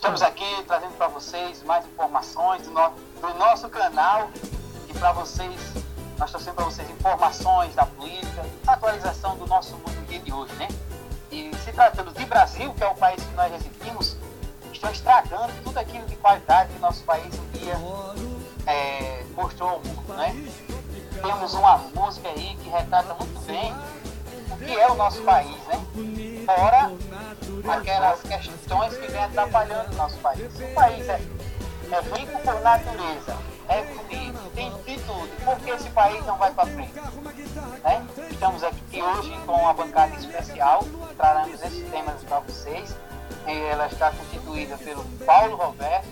Estamos aqui trazendo para vocês mais informações do, no, do nosso canal e para vocês, nós trazendo para vocês informações da política, atualização do nosso mundo dia de hoje, né? E se tratando de Brasil, que é o país que nós residimos, estão estragando tudo aquilo de qualidade que nosso país um dia é, mostrou ao mundo, né? Temos uma música aí que retrata muito bem que é o nosso país, né? Fora aquelas questões que vem atrapalhando o nosso país. O país é, é rico por natureza, é bonito, tem de tudo. Por que esse país não vai para frente? Né? Estamos aqui hoje com uma bancada especial, traremos esses temas para vocês. Ela está constituída pelo Paulo Roberto,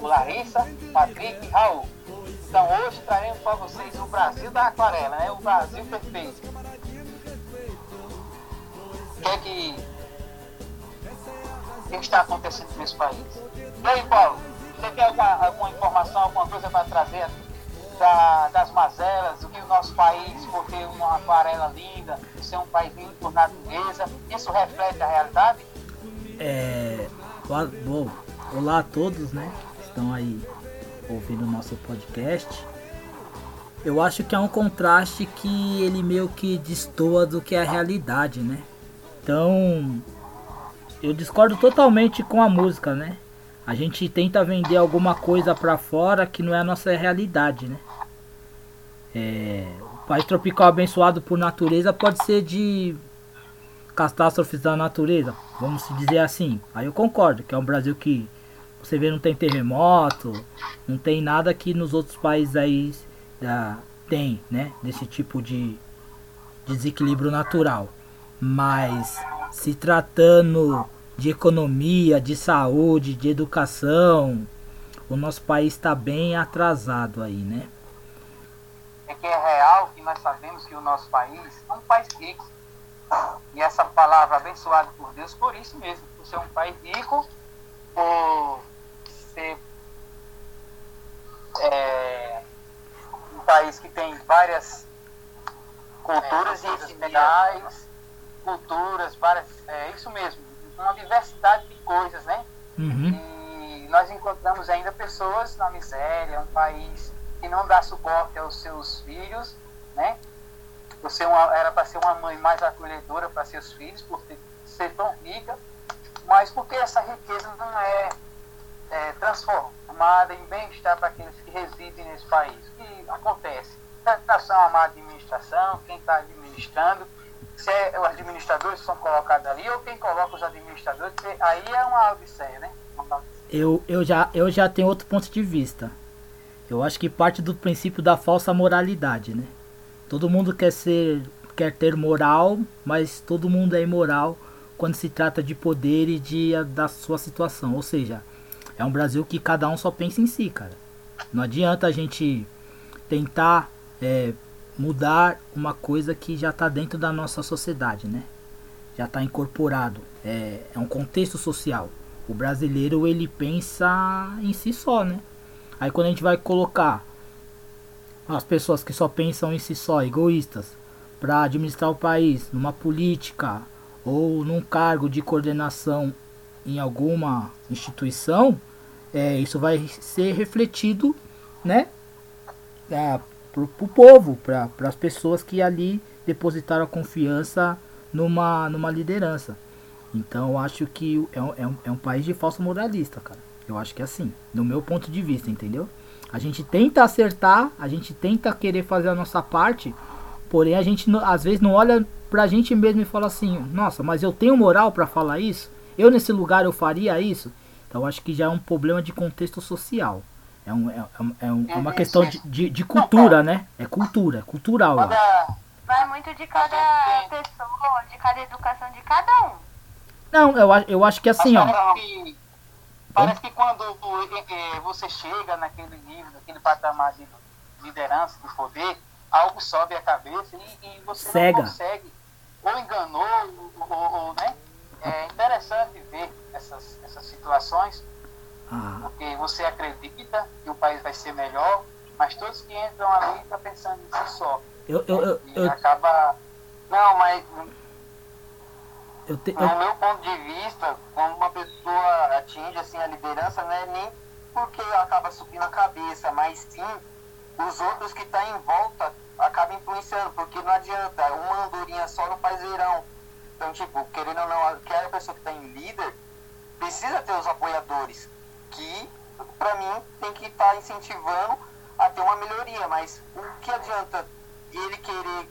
o Larissa, Patrick e Raul. Então hoje traremos para vocês o Brasil da aquarela, né? o Brasil perfeito. O que é que, está acontecendo nesse país? E aí, Paulo, você quer alguma, alguma informação, alguma coisa para trazer da, das mazelas, do que o nosso país, por ter uma aquarela linda, ser um país lindo por natureza, isso reflete a realidade? É, bom, olá a todos, né? Estão aí ouvindo o nosso podcast. Eu acho que é um contraste que ele meio que destoa do que é a realidade, né? Então, eu discordo totalmente com a música, né? A gente tenta vender alguma coisa para fora que não é a nossa realidade, né? É, o país tropical abençoado por natureza pode ser de catástrofes da natureza, vamos dizer assim. Aí eu concordo, que é um Brasil que você vê não tem terremoto, não tem nada que nos outros países aí da, tem, né? Desse tipo de desequilíbrio natural. Mas se tratando de economia, de saúde, de educação, o nosso país está bem atrasado aí, né? É que é real que nós sabemos que o nosso país é um país rico. E essa palavra abençoada por Deus por isso mesmo, por ser um país rico, por ser é, um país que tem várias culturas é, e etnias, culturas, várias, é isso mesmo, uma diversidade de coisas, né? Uhum. E nós encontramos ainda pessoas na miséria, um país que não dá suporte aos seus filhos, né? Você uma, era para ser uma mãe mais acolhedora para seus filhos, por ser tão rica, mas porque essa riqueza não é, é transformada em bem-estar para aqueles que residem nesse país. O que acontece? Tentação a má administração, quem está administrando, se é, os administradores são colocados ali ou quem coloca os administradores, aí é uma odisseia, né? Eu, eu, já, eu já tenho outro ponto de vista. Eu acho que parte do princípio da falsa moralidade, né? Todo mundo quer ser, quer ter moral, mas todo mundo é imoral quando se trata de poder e de da sua situação. Ou seja, é um Brasil que cada um só pensa em si, cara. Não adianta a gente tentar é, mudar uma coisa que já está dentro da nossa sociedade, né? Já está incorporado. É, é um contexto social. O brasileiro ele pensa em si só, né? Aí quando a gente vai colocar as pessoas que só pensam em si só, egoístas, para administrar o país numa política ou num cargo de coordenação em alguma instituição, é, isso vai ser refletido, né? É, pro, pro povo, para as pessoas que ali depositaram a confiança numa, numa liderança. Então eu acho que é um, é, um, é um país de falso moralista, cara. Eu acho que é assim, no meu ponto de vista, entendeu? A gente tenta acertar, a gente tenta querer fazer a nossa parte, porém a gente às vezes não olha pra gente mesmo e fala assim: "Nossa, mas eu tenho moral para falar isso? Eu nesse lugar eu faria isso?" Então acho que já é um problema de contexto social. É, um, é, é, um, é uma questão de, de, de cultura, né? É cultura, é cultural. Vai muito de cada pessoa, de cada educação de cada um. Não, eu, eu acho que assim, ó. Que, parece que quando é, você chega naquele nível, naquele patamar de liderança, de poder, algo sobe a cabeça e, e você Cega. não consegue. Ou enganou, ou, ou, ou, né? É interessante ver essas, essas situações Porque você acredita que o país vai ser melhor, mas todos que entram ali estão pensando em si só. Eu, eu, eu, e eu, acaba. Não, mas. eu te, No meu ponto de vista, quando uma pessoa atinge assim a liderança, não é nem porque acaba subindo a cabeça, mas sim os outros que estão tá em volta acabam influenciando, porque não adianta, uma andorinha só não faz verão. Então, tipo, querendo ou não, aquela pessoa que está em líder precisa ter os apoiadores, que, para mim, tem que estar tá incentivando a ter uma melhoria, mas o que adianta ele querer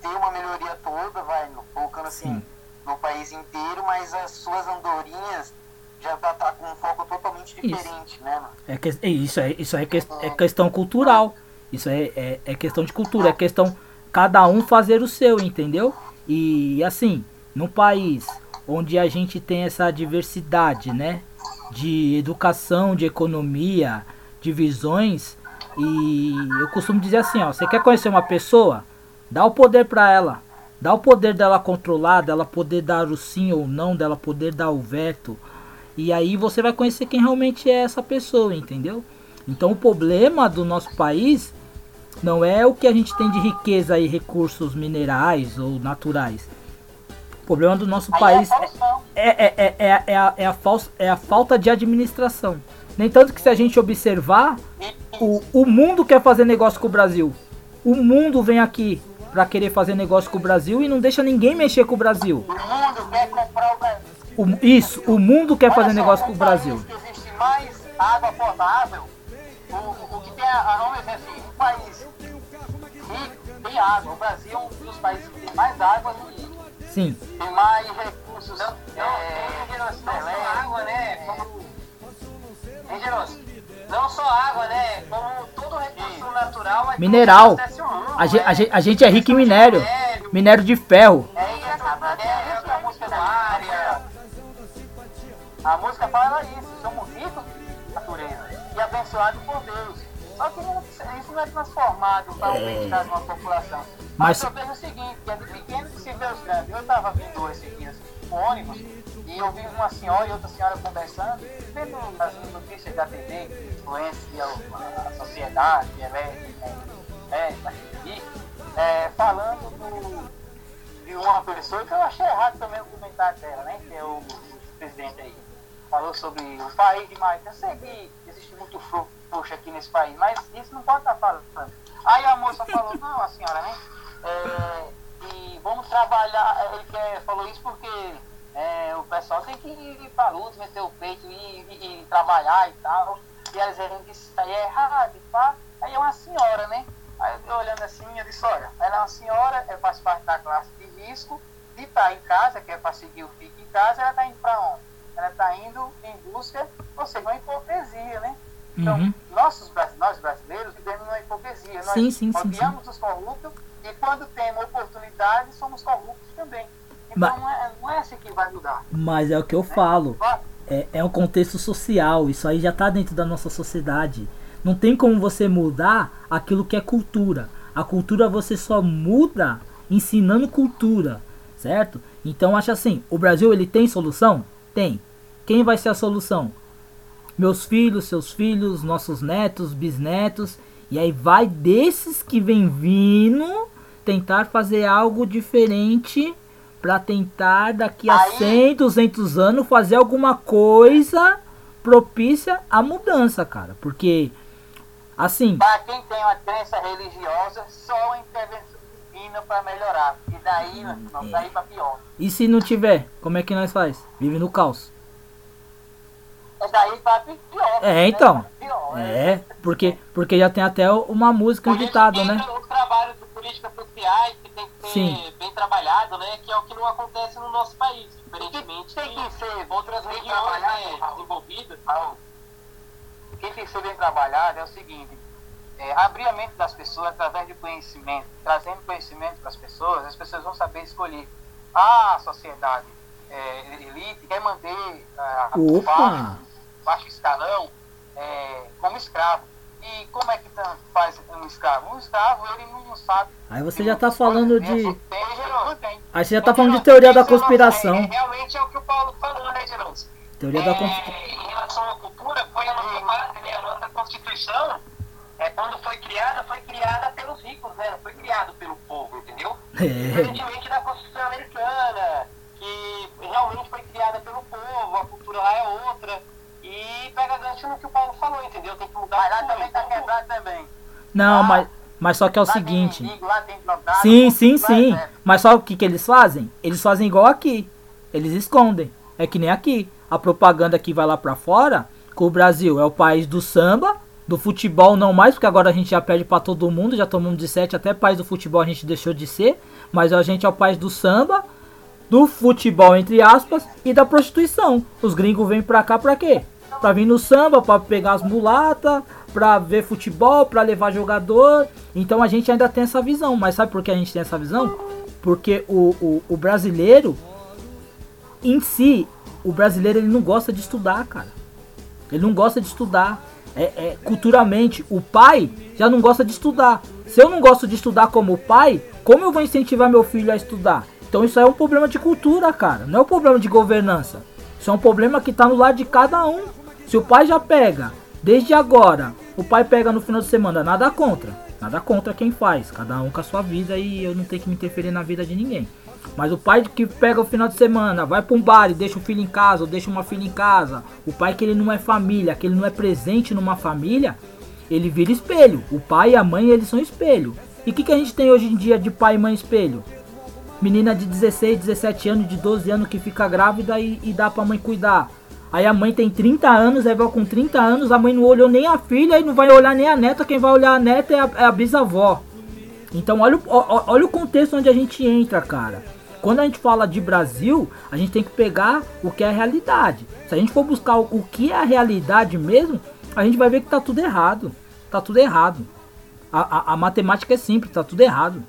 ter uma melhoria toda, vai, focando assim, Sim. no país inteiro, mas as suas andorinhas já tá, tá com um foco totalmente diferente, isso. né, mano? É que, é isso é, isso é, que, é questão cultural. Isso é, é, é questão de cultura, é questão cada um fazer o seu, entendeu? E assim, num país onde a gente tem essa diversidade, né? De educação, de economia, de visões. E eu costumo dizer assim, ó, você quer conhecer uma pessoa? Dá o poder para ela. Dá o poder dela controlar, dela poder dar o sim ou não, dela poder dar o veto. E aí você vai conhecer quem realmente é essa pessoa, entendeu? Então o problema do nosso país não é o que a gente tem de riqueza e recursos minerais ou naturais. O problema do nosso aí país é, é, é, é, é, a, é, a falsa, é a falta de administração. Nem tanto que se a gente observar, o, o mundo quer fazer negócio com o Brasil. O mundo vem aqui para querer fazer negócio com o Brasil e não deixa ninguém mexer com o Brasil. O mundo quer comprar o Brasil. O, isso, o mundo quer Olha fazer só, negócio com o Brasil. Que existe mais água potável, o, o que tem, a, vamos dizer assim, um país rico tem água. O Brasil é um dos países que tem mais água no mundo. Sim. Tem mais recursos. Não, não, é, não, não só água, né? Como, hein, Geroso? Não só água, né? Como todo recurso natural. Mineral. A, gente, a, gente, a gente é rico em minério. Minério de ferro. É, é, é, é a música da área. A música fala isso. Somos ricos de natureza e abençoados por Deus. Só que não, isso não é transformado para é... uma população. Mas, Mas eu vejo o seguinte, que é de pequeno que se vê os grandes. Eu estava vindo esses dias com ônibus e eu vi uma senhora e outra senhora conversando, vendo as notícias da TV, influencia a sociedade, elétrica, é, e, é, falando do, de uma pessoa que eu achei errado também o comentário dela, né? Que é o presidente aí. Falou sobre o país demais. Eu sei que existe muito frouxo aqui nesse país, mas isso não pode estar falando. Aí a moça falou, não, a senhora, né? É, e vamos trabalhar, ele quer, falou isso porque é, o pessoal tem que ir para a luta, meter o peito e, e, e, trabalhar e tal. E eles dizendo que isso aí é errado e pá. Aí é uma senhora, né? Aí eu olhando assim, eu disse, olha, ela é uma senhora, ela faz parte da classe de risco, de estar tá em casa, que é para seguir o fique em casa, ela está indo para onde? Ela está indo em busca, ou seja, uma hipocrisia, né? Então, uhum. nossos, nós brasileiros vivemos uma hipocrisia. Nós sim, sim, odiamos sim, os corruptos e quando temos oportunidade, somos corruptos também. Então mas, não, é, não é assim que vai mudar. Mas é o que eu falo. É, é um contexto social. Isso aí já está dentro da nossa sociedade. Não tem como você mudar aquilo que é cultura. A cultura você só muda ensinando cultura, certo? Então acha assim, o Brasil ele tem solução? Tem. Quem vai ser a solução? Meus filhos, seus filhos, nossos netos, bisnetos, e aí vai desses que vem vindo tentar fazer algo diferente para tentar daqui a Aí... 100, 200 anos fazer alguma coisa propícia à mudança, cara. Porque, assim. Para quem tem uma crença religiosa, só uma intervenção divina para melhorar. E daí, não, daí para pior. E se não tiver, como é que nós faz? Vive no caos. É daí para pior. É, né? então. Pior, é, é, porque, porque já tem até uma música, ditado, né? O trabalho de políticas sociais que tem que ser Sim. bem trabalhado, né? Que é o que não acontece no nosso país, diferentemente tem que ser outras regiões né, desenvolvidas. O que tem que ser bem trabalhado é o seguinte, é, abrir a mente das pessoas através de conhecimento, trazendo conhecimento para as pessoas, as pessoas vão saber escolher. Ah, a sociedade é, elite quer manter uh, o baixo, baixo escalão é, como escravo. E como é que faz um escravo? Um escravo, ele não sabe. Aí você já está falando de. Aí você já está falando de teoria da conspiração. É, realmente é o que o Paulo falou, né, Geraldo? Teoria da conspiração. É, em relação à cultura, foi a nossa, né, a nossa Constituição, é, quando foi criada, foi criada pelos ricos, né? Não foi criada pelo povo, entendeu? É. Da Constituição americana, que E gancho no que o Paulo falou, entendeu? Tem que mudar Mas lá também tá quebrado também. Não, Ah, mas, mas só que é o Lá tem seguinte. tem drogado, Sim, sim, lá sim. é- Mas sabe o que, que eles fazem? Eles fazem igual aqui. Eles escondem. É que nem aqui. A propaganda que vai lá pra fora, que o Brasil é o país do samba, do futebol não mais, porque agora a gente já perde pra todo mundo, já tomamos de sete, até país do futebol a gente deixou de ser. Mas a gente é o país do samba, do futebol, entre aspas, e da prostituição. Os gringos vêm pra cá pra quê? Pra vir no samba, pra pegar as mulatas, pra ver futebol, pra levar jogador. Então a gente ainda tem essa visão. Mas sabe por que a gente tem essa visão? Porque o, o, o brasileiro, em si, o brasileiro ele não gosta de estudar, cara. Ele não gosta de estudar. É, é, culturalmente, o pai já não gosta de estudar. Se eu não gosto de estudar como pai, como eu vou incentivar meu filho a estudar? Então isso é um problema de cultura, cara. Não é um problema de governança. Isso é um problema que tá no lado de cada um. Se o pai já pega, desde agora, o pai pega no final de semana, nada contra. Nada contra quem faz. Cada um com a sua vida e eu não tenho que me interferir na vida de ninguém. Mas o pai que pega o final de semana, vai pra um bar e deixa o filho em casa, ou deixa uma filha em casa. O pai que ele não é família, que ele não é presente numa família, ele vira espelho. O pai e a mãe, eles são espelho. E o que, que a gente tem hoje em dia de pai e mãe espelho? Menina de 16, 17 anos, de 12 anos que fica grávida e, e dá pra mãe cuidar. Aí a mãe tem 30 anos, aí vai com 30 anos, a mãe não olhou nem a filha e não vai olhar nem a neta, quem vai olhar a neta é a, é a bisavó. Então olha, o- olha o contexto onde a gente entra, cara. Quando a gente fala de Brasil, a gente tem que pegar o que é a realidade. Se a gente for buscar o, o que é a realidade mesmo, a gente vai ver que tá tudo errado. Tá tudo errado. A, a- a matemática é simples, tá tudo errado.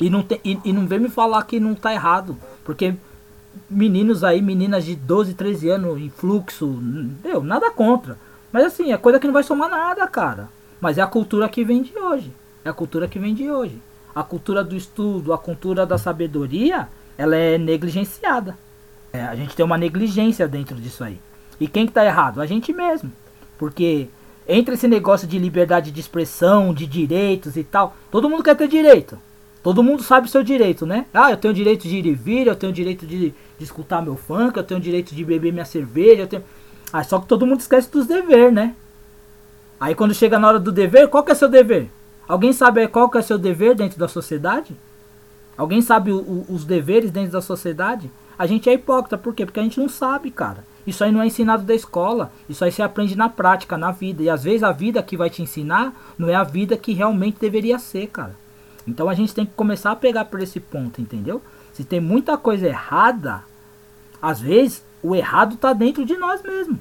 E não, tem, e, e não vem me falar que não tá errado. Porque meninos aí, meninas de 12, 13 anos em fluxo, meu, nada contra. Mas assim, é coisa que não vai somar nada, cara. Mas é a cultura que vem de hoje. É a cultura que vem de hoje. A cultura do estudo, a cultura da sabedoria, ela é negligenciada. É, a gente tem uma negligência dentro disso aí. E quem que tá errado? A gente mesmo. Porque entre esse negócio de liberdade de expressão, de direitos e tal, todo mundo quer ter direito. Todo mundo sabe o seu direito, né? Ah, eu tenho direito de ir e vir, eu tenho direito de, de escutar meu funk, eu tenho direito de beber minha cerveja, eu tenho... Ah, só que todo mundo esquece dos deveres, né? Aí quando chega na hora do dever, qual que é seu dever? Alguém sabe qual que é seu dever dentro da sociedade? Alguém sabe o- o- os deveres dentro da sociedade? A gente é hipócrita, por quê? Porque a gente não sabe, cara. Isso aí não é ensinado da escola. Isso aí você aprende na prática, na vida. E às vezes a vida que vai te ensinar não é a vida que realmente deveria ser, cara. Então a gente tem que começar a pegar por esse ponto, entendeu? Se tem muita coisa errada, às vezes o errado tá dentro de nós mesmos.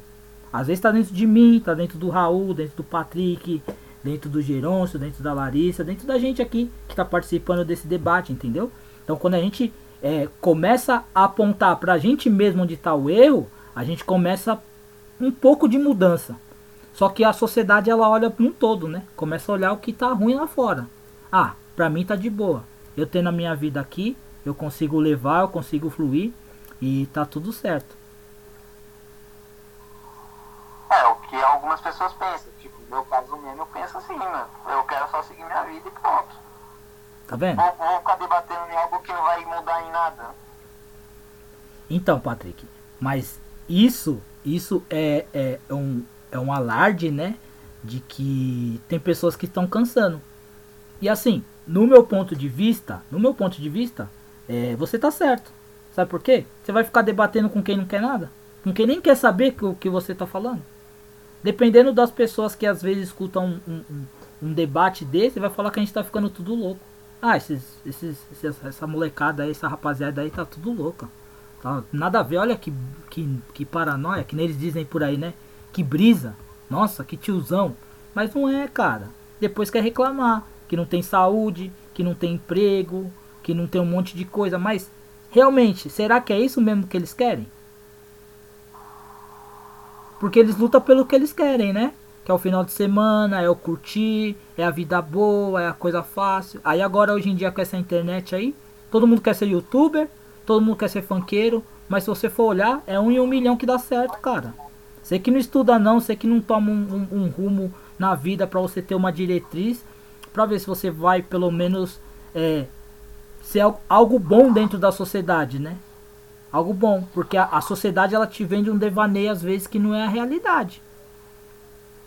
Às vezes tá dentro de mim, tá dentro do Raul, dentro do Patrick, dentro do Geroncio, dentro da Larissa, dentro da gente aqui que tá participando desse debate, entendeu? Então quando a gente é, começa a apontar pra gente mesmo onde tá o erro, a gente começa um pouco de mudança. Só que a sociedade ela olha para um todo, né? Começa a olhar o que tá ruim lá fora. Ah, pra mim tá de boa. Eu tenho a minha vida aqui, eu consigo levar, eu consigo fluir e tá tudo certo. É, o que algumas pessoas pensam. Tipo, no meu caso mesmo, eu penso assim, mano. Eu quero só seguir minha vida e pronto. Tá vendo? Vou, vou ficar debatendo em algo que não vai mudar em nada. Então, Patrick, mas isso, isso é, é um é um alarde, né, de que tem pessoas que estão cansando. E assim, no meu ponto de vista, no meu ponto de vista, é, você tá certo. Sabe por quê? Você vai ficar debatendo com quem não quer nada, com quem nem quer saber o que você tá falando. Dependendo das pessoas que às vezes escutam um, um- um- um debate desse, vai falar que a gente tá ficando tudo louco. Ah, esses, esses, esses- essa molecada aí, essa rapaziada aí tá tudo louca. Tá? Nada a ver, olha que, que, que paranoia, que nem eles dizem por aí, né? Que brisa. Nossa, que tiozão. Mas não é, cara. Depois quer reclamar que não tem saúde, que não tem emprego, que não tem um monte de coisa. Mas, realmente, será que é isso mesmo que eles querem? Porque eles lutam pelo que eles querem, né? Que é o final de semana, é o curtir, é a vida boa, é a coisa fácil. Aí agora, hoje em dia, com essa internet aí, todo mundo quer ser youtuber, todo mundo quer ser funkeiro. Mas se você for olhar, é um em um milhão que dá certo, cara. Você que não estuda não, você que não toma um, um- um rumo na vida pra você ter uma diretriz, pra ver se você vai pelo menos é, ser al- algo bom dentro da sociedade, né? Algo bom, porque a, a sociedade ela te vende um devaneio às vezes que não é a realidade.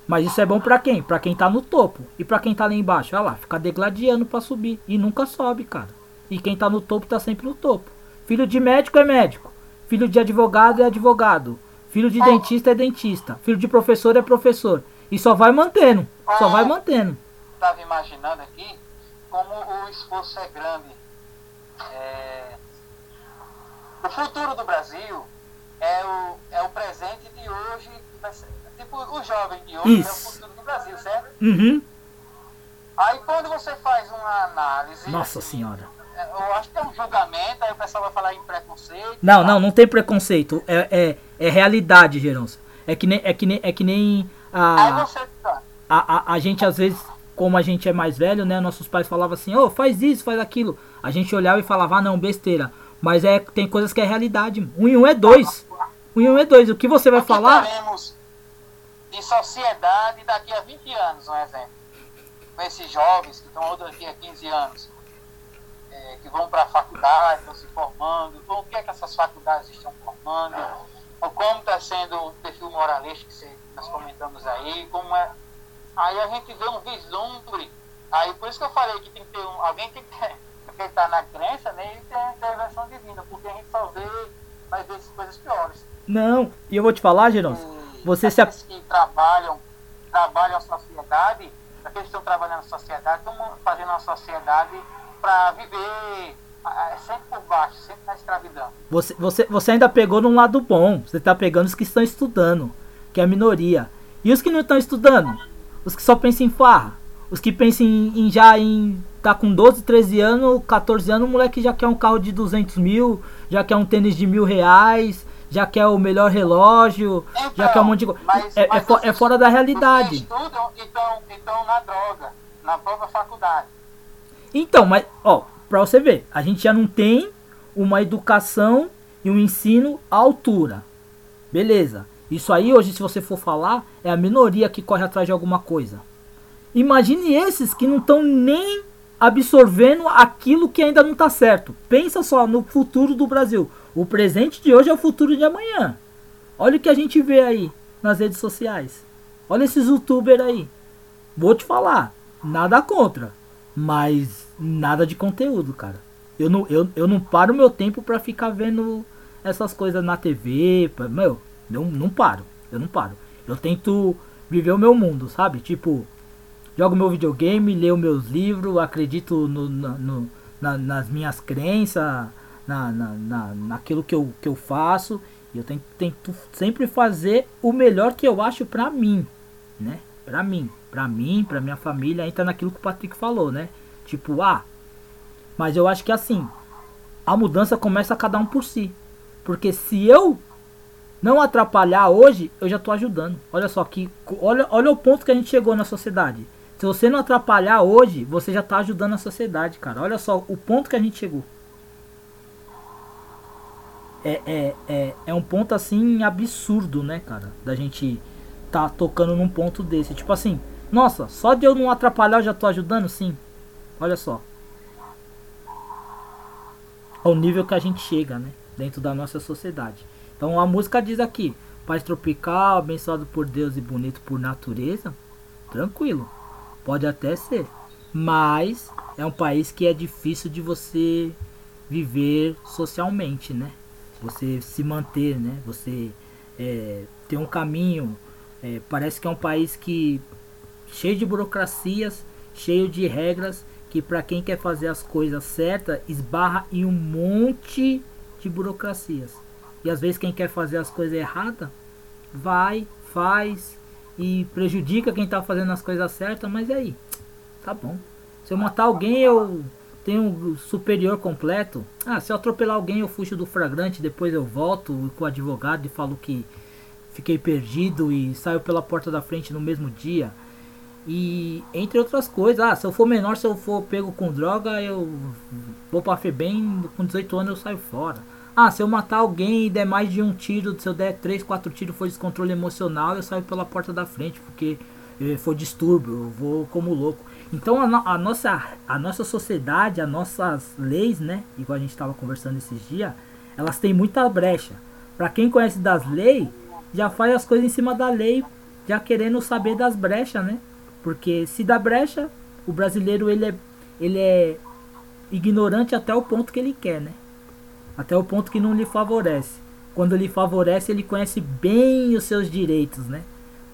Mas isso é bom pra quem? Pra quem tá no topo. E pra quem tá lá embaixo? Olha lá, fica degladiando pra subir. E nunca sobe, cara. E quem tá no topo tá sempre no topo. Filho de médico é médico. Filho de advogado é advogado. Filho de dentista é dentista. Filho de professor é professor. E só vai mantendo. Só vai mantendo. Estava imaginando aqui como o esforço é grande. É... O futuro do Brasil é o, é o presente de hoje. Tipo, o jovem de hoje Isso. é o futuro do Brasil, certo? Uhum. Aí quando você faz uma análise. Nossa senhora. é, Eu acho que é um julgamento, aí o pessoal vai falar em preconceito. Não, não, não tem preconceito. É, é, é realidade, Geronça. É que nem, é que nem, é que nem a, você. tá, a, a, a gente, às vezes, como a gente é mais velho, né? Nossos pais falavam assim, ô, faz isso, faz aquilo. A gente olhava e falava, ah, não, besteira. Mas é, tem coisas que é realidade. Um e um é dois. Um e um é dois. O que você vai O que falar? de sociedade daqui a 20 anos, um exemplo. Com esses jovens que estão daqui a 15 anos, é, que vão para a faculdade, estão se formando, o que é que essas faculdades estão formando, ou como está sendo o perfil moralista que nós comentamos aí, como é. Aí a gente vê um vislumbre. Aí por isso que eu falei que tem que ter um. Alguém tem que ter. Está na crença, né? E tem a intervenção divina, porque a gente só vê, vai ver coisas piores. Não. E eu vou te falar, Geronça. E Você se. que trabalham, trabalham a sociedade, aqueles que estão trabalhando a sociedade, estão fazendo a sociedade para viver ah, sempre por baixo, sempre na escravidão. Você, você, você ainda pegou num lado bom. Você tá pegando os que estão estudando, que é a minoria. E os que não estão estudando? Os que só pensam em farra. Os que pensam em, em já em. Tá com 12, 13 anos, 14 anos, o moleque já quer um carro de 200 mil, já quer um tênis de mil reais, já quer o melhor relógio, já quer um monte de coisa. É, é, fo- é fora da Os que realidade. estudam e estão então, na droga, na própria faculdade. Então, mas, ó, pra você ver, a gente já não tem uma educação e um ensino à altura. Beleza. Isso aí, hoje, se você for falar, é a minoria que corre atrás de alguma coisa. Imagine esses que não estão nem absorvendo aquilo que ainda não tá certo. Pensa só no futuro do Brasil. O presente de hoje é o futuro de amanhã. Olha o que a gente vê aí nas redes sociais. Olha esses youtubers aí. Vou te falar, nada contra, mas nada de conteúdo, cara. Eu não, eu, eu não paro meu tempo pra ficar vendo essas coisas na TV. pra- Meu, eu não paro. Eu não paro. Eu tento viver o meu mundo, sabe? Tipo, jogo meu videogame, leio meus livros, acredito no, no- na- nas minhas crenças, na, na, na, naquilo que eu, que eu faço. E eu tento, tento sempre fazer o melhor que eu acho pra mim, né? Pra mim, pra mim, pra minha família, entra naquilo que o Patrick falou, né? Tipo, ah, mas eu acho que assim, a mudança começa cada um por si. Porque se eu não atrapalhar hoje, eu já tô ajudando. Olha só que olha, olha o ponto que a gente chegou na sociedade. Se você não atrapalhar hoje, você já tá ajudando a sociedade, cara. Olha só o ponto que a gente chegou. É, é, é, é um ponto assim absurdo, né, cara? Da gente tá tocando num ponto desse. Tipo assim, nossa, só de eu não atrapalhar eu já tô ajudando, sim. Olha só. Ao nível que a gente chega, né? Dentro da nossa sociedade. Então a música diz aqui: Paz tropical, abençoado por Deus e bonito por natureza. Tranquilo. Pode até ser. Mas é um país que é difícil de você viver socialmente, né? Você se manter, né? Você é, ter um caminho. é, parece que é um país que cheio de burocracias, cheio de regras, que para quem quer fazer as coisas certas esbarra em um monte de burocracias. E às vezes quem quer fazer as coisas erradas vai, faz e prejudica quem tá fazendo as coisas certas, mas e aí? Tá bom. Se eu matar alguém, eu tenho um superior completo. Ah, se eu atropelar alguém, eu fujo do flagrante, depois eu volto com o advogado e falo que fiquei perdido e saio pela porta da frente no mesmo dia. E entre outras coisas, ah, se eu for menor, se eu for pego com droga, eu vou pra FEBEM, com 18 anos eu saio fora. Ah, se eu matar alguém e der mais de um tiro, se eu der 3, 4 tiros for descontrole emocional, eu saio pela porta da frente, porque eh, foi distúrbio, eu vou como louco. Então a, no- a nossa, a nossa sociedade, as nossas leis, né? Igual a gente estava conversando esses dias, elas têm muita brecha. Para quem conhece das leis, já faz as coisas em cima da lei, já querendo saber das brechas, né? Porque se dá brecha, o brasileiro ele é, ele é ignorante até o ponto que ele quer, né? Até o ponto que não lhe favorece. Quando lhe favorece, ele conhece bem os seus direitos, né?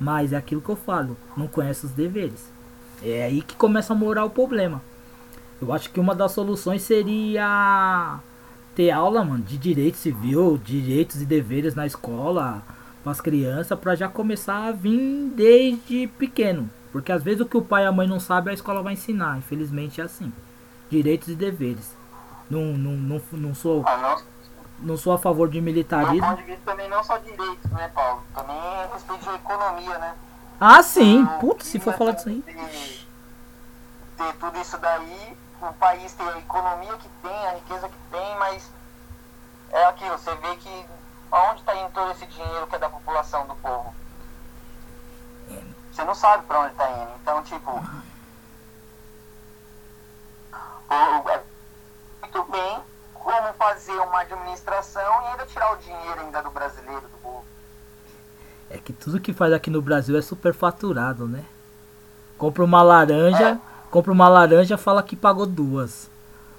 Mas é aquilo que eu falo, não conhece os deveres. É aí que começa a morar o problema. Eu acho que uma das soluções seria ter aula, mano, de direito civil, direitos e deveres na escola para as crianças, para já começar a vir desde pequeno. Porque às vezes o que o pai e a mãe não sabem, a escola vai ensinar. Infelizmente é assim. Direitos e deveres. Não, não, não, não sou. Ah, não. Não sou a favor de Do militarismo. ponto de vista também não só direitos, né, Paulo? Também é respeito de economia, né? Ah, sim. Então, Putz, se for e falar disso aí. Ter, ter tudo isso daí, o país tem a economia que tem, a riqueza que tem, mas é aquilo, você vê que aonde está indo todo esse dinheiro que é da população, do povo? Você não sabe para onde está indo. Então, tipo, o- é muito bem como fazer uma administração e ainda tirar o dinheiro ainda do brasileiro, do povo. É que tudo que faz aqui no Brasil é superfaturado, né? Compra uma laranja, compra uma laranja, fala que pagou duas.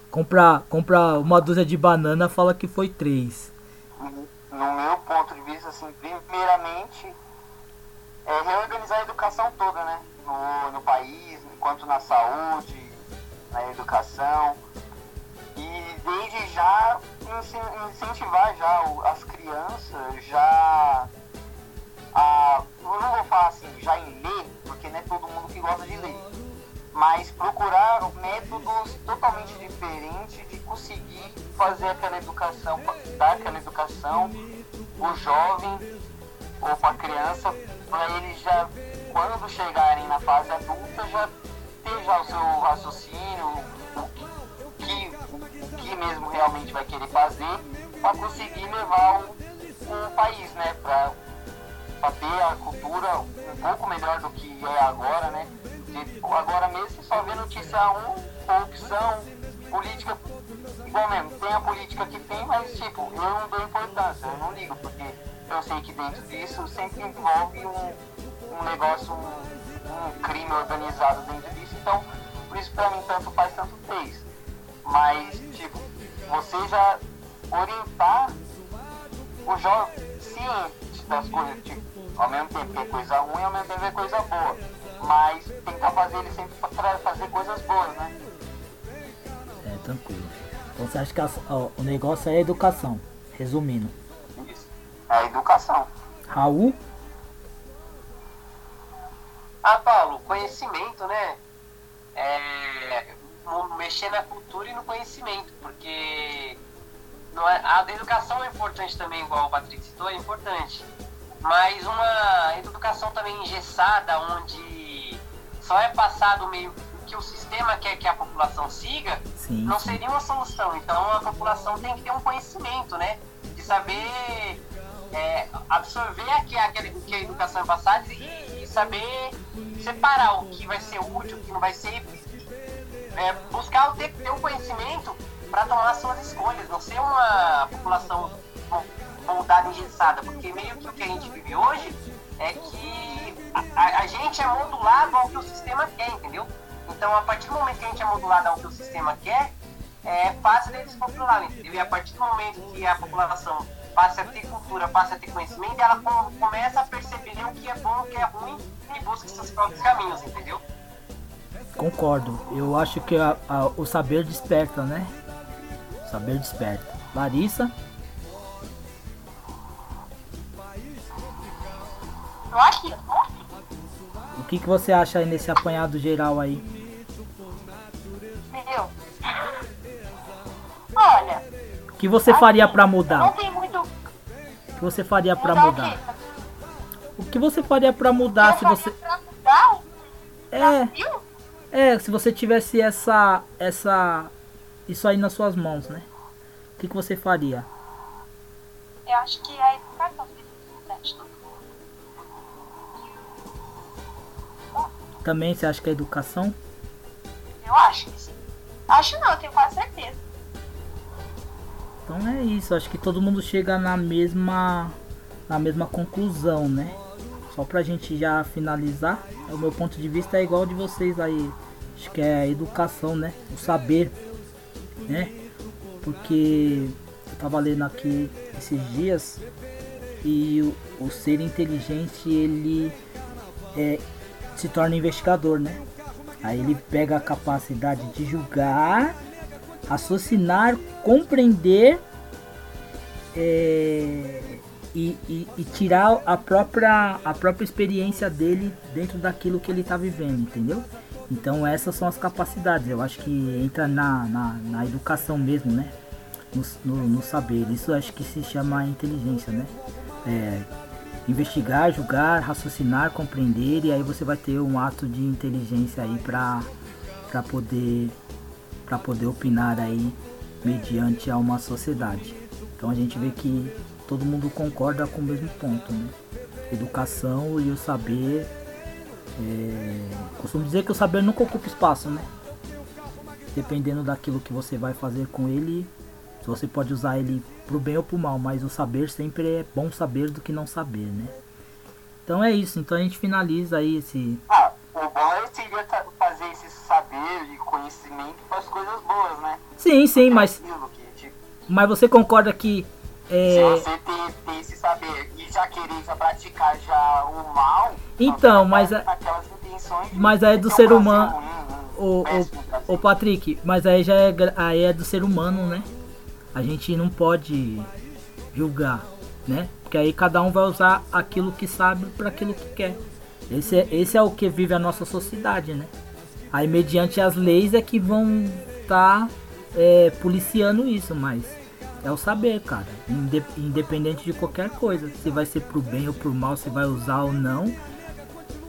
Compra, compra uma dúzia de banana, fala que foi três. no meu ponto de vista, assim, primeiramente, é reorganizar a educação toda, né? No, no país, enquanto na saúde, na educação. Desde já incentivar já as crianças já a. Eu não vou falar assim, já em ler, porque não é todo mundo que gosta de ler. Mas procurar métodos totalmente diferentes de conseguir fazer aquela educação, dar aquela educação o jovem ou para a criança, para eles já, quando chegarem na fase adulta, já ter já o seu raciocínio, o que, que mesmo realmente vai querer fazer, para conseguir levar o, o país, né? Para ter a cultura um pouco melhor do que é agora, né? Agora mesmo só vê notícia um, corrupção, política igual mesmo, tem a política que tem, mas tipo, eu não dou importância, eu não ligo, porque eu sei que dentro disso sempre envolve um, um negócio, um, um crime organizado dentro disso, então por isso pra mim tanto faz, tanto fez. Mas, tipo, você já orientar o jovem ciente das coisas, tipo, ao mesmo tempo que é coisa ruim, ao mesmo tempo é coisa boa. Mas tentar fazer ele sempre pra fazer coisas boas, né? É, tranquilo. Então você acha que as- ó, o negócio é a educação. Resumindo. Isso. É a educação. Raul, Ah, Paulo, conhecimento, né? É, mexer na cultura e no conhecimento, porque é- a educação é importante também, igual o Patrick citou, é importante. Mas uma educação também engessada, onde só é passado meio que o sistema quer que a população siga, sim. não seria uma solução. Então a população tem que ter um conhecimento, né? De saber é, absorver aquele que a educação é passada e, e saber separar o que vai ser útil, o que não vai ser. É, buscar ter, ter um conhecimento para tomar suas escolhas, não ser uma população mo- moldada engessada, porque meio que o que a gente vive hoje é que a, a- gente é modulado ao que o sistema quer, entendeu? Então, a partir do momento que a gente é modulado ao que o sistema quer, é fácil deles controlarem, entendeu? E a partir do momento que a população passa a ter cultura, passa a ter conhecimento, ela com- começa a perceber o que é bom, o que é ruim e busca seus próprios caminhos, entendeu? Concordo. Eu acho que a- a- o saber desperta, né? O saber desperta. Larissa, Eu acho que o que, que você acha aí nesse apanhado geral aí? Meu. Olha, O que você faria pra não mudar? tem muito. O que você faria pra mudar o mudar? O que você faria pra mudar se Eu você faria pra mudar É, Brasil? É, se você tivesse essa essa isso aí nas suas mãos, né? O que, que você faria? Eu acho que a educação seria importante. Também você acha que a educação? Eu acho que sim. Acho não, eu tenho quase certeza. Então é isso, acho que todo mundo chega na mesma na mesma conclusão, né? Só pra gente já finalizar, o meu ponto de vista é igual de vocês aí. Acho que é a educação, né? O saber, né? Porque eu tava lendo aqui esses dias e o, o ser inteligente ele é, se torna investigador, né? Aí ele pega a capacidade de julgar, raciocinar, compreender é, e, e, e, tirar a própria, a própria experiência dele dentro daquilo que ele está vivendo, entendeu? Então essas são as capacidades, eu acho que entra na, na, na educação mesmo, né? No, no, no, saber, isso acho que se chama inteligência, né? É, investigar, julgar, raciocinar, compreender e aí você vai ter um ato de inteligência aí para poder para poder opinar aí mediante a uma sociedade. Então a gente vê que todo mundo concorda com o mesmo ponto, né? Educação e o saber. É... Costumo dizer que o saber nunca ocupa espaço, né? Dependendo daquilo que você vai fazer com ele, você pode usar ele pro bem ou pro mal, mas o saber sempre é bom saber do que não saber, né? Então é isso, então a gente finaliza aí esse. Ah, o bom é seria fazer esse saber e conhecimento para as coisas boas, né? Sim, sim, mas. Mas você concorda que é... Se você tem, esse saber e já querer já praticar já o mal, então, mas é, mas é do ser humano. o, o, o Patrick, mas aí já é, aí é do ser humano, né? A gente não pode julgar, né? Porque aí cada um vai usar aquilo que sabe para aquilo que quer. Esse é, esse é o que vive a nossa sociedade, né? Aí mediante as leis é que vão estar tá, é, policiando isso, mas é o saber, cara. Independente de qualquer coisa. Se vai ser pro bem ou pro mal, se vai usar ou não.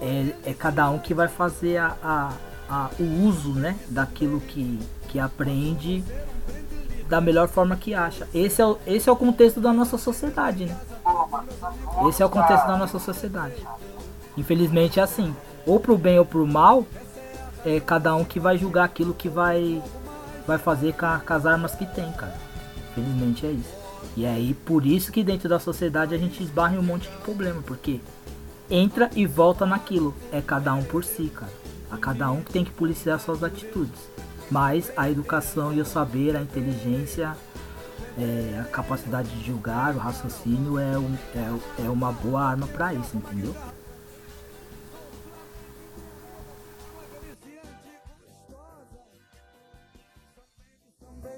É, é cada um que vai fazer a, a, a, o uso né, daquilo que, que aprende da melhor forma que acha. Esse é, o, esse é o contexto da nossa sociedade, né? Esse é o contexto da nossa sociedade. Infelizmente é assim. Ou pro bem ou pro mal, é cada um que vai julgar aquilo que vai, vai fazer com, com as armas que tem, cara. Infelizmente é isso. E é aí por isso que dentro da sociedade a gente esbarra em um monte de problema, porque entra e volta naquilo. É cada um por si, cara. A cada um que tem que policiar suas atitudes. Mas a educação e o saber, a inteligência, é, a capacidade de julgar, o raciocínio é, um, é, é uma boa arma para isso, entendeu?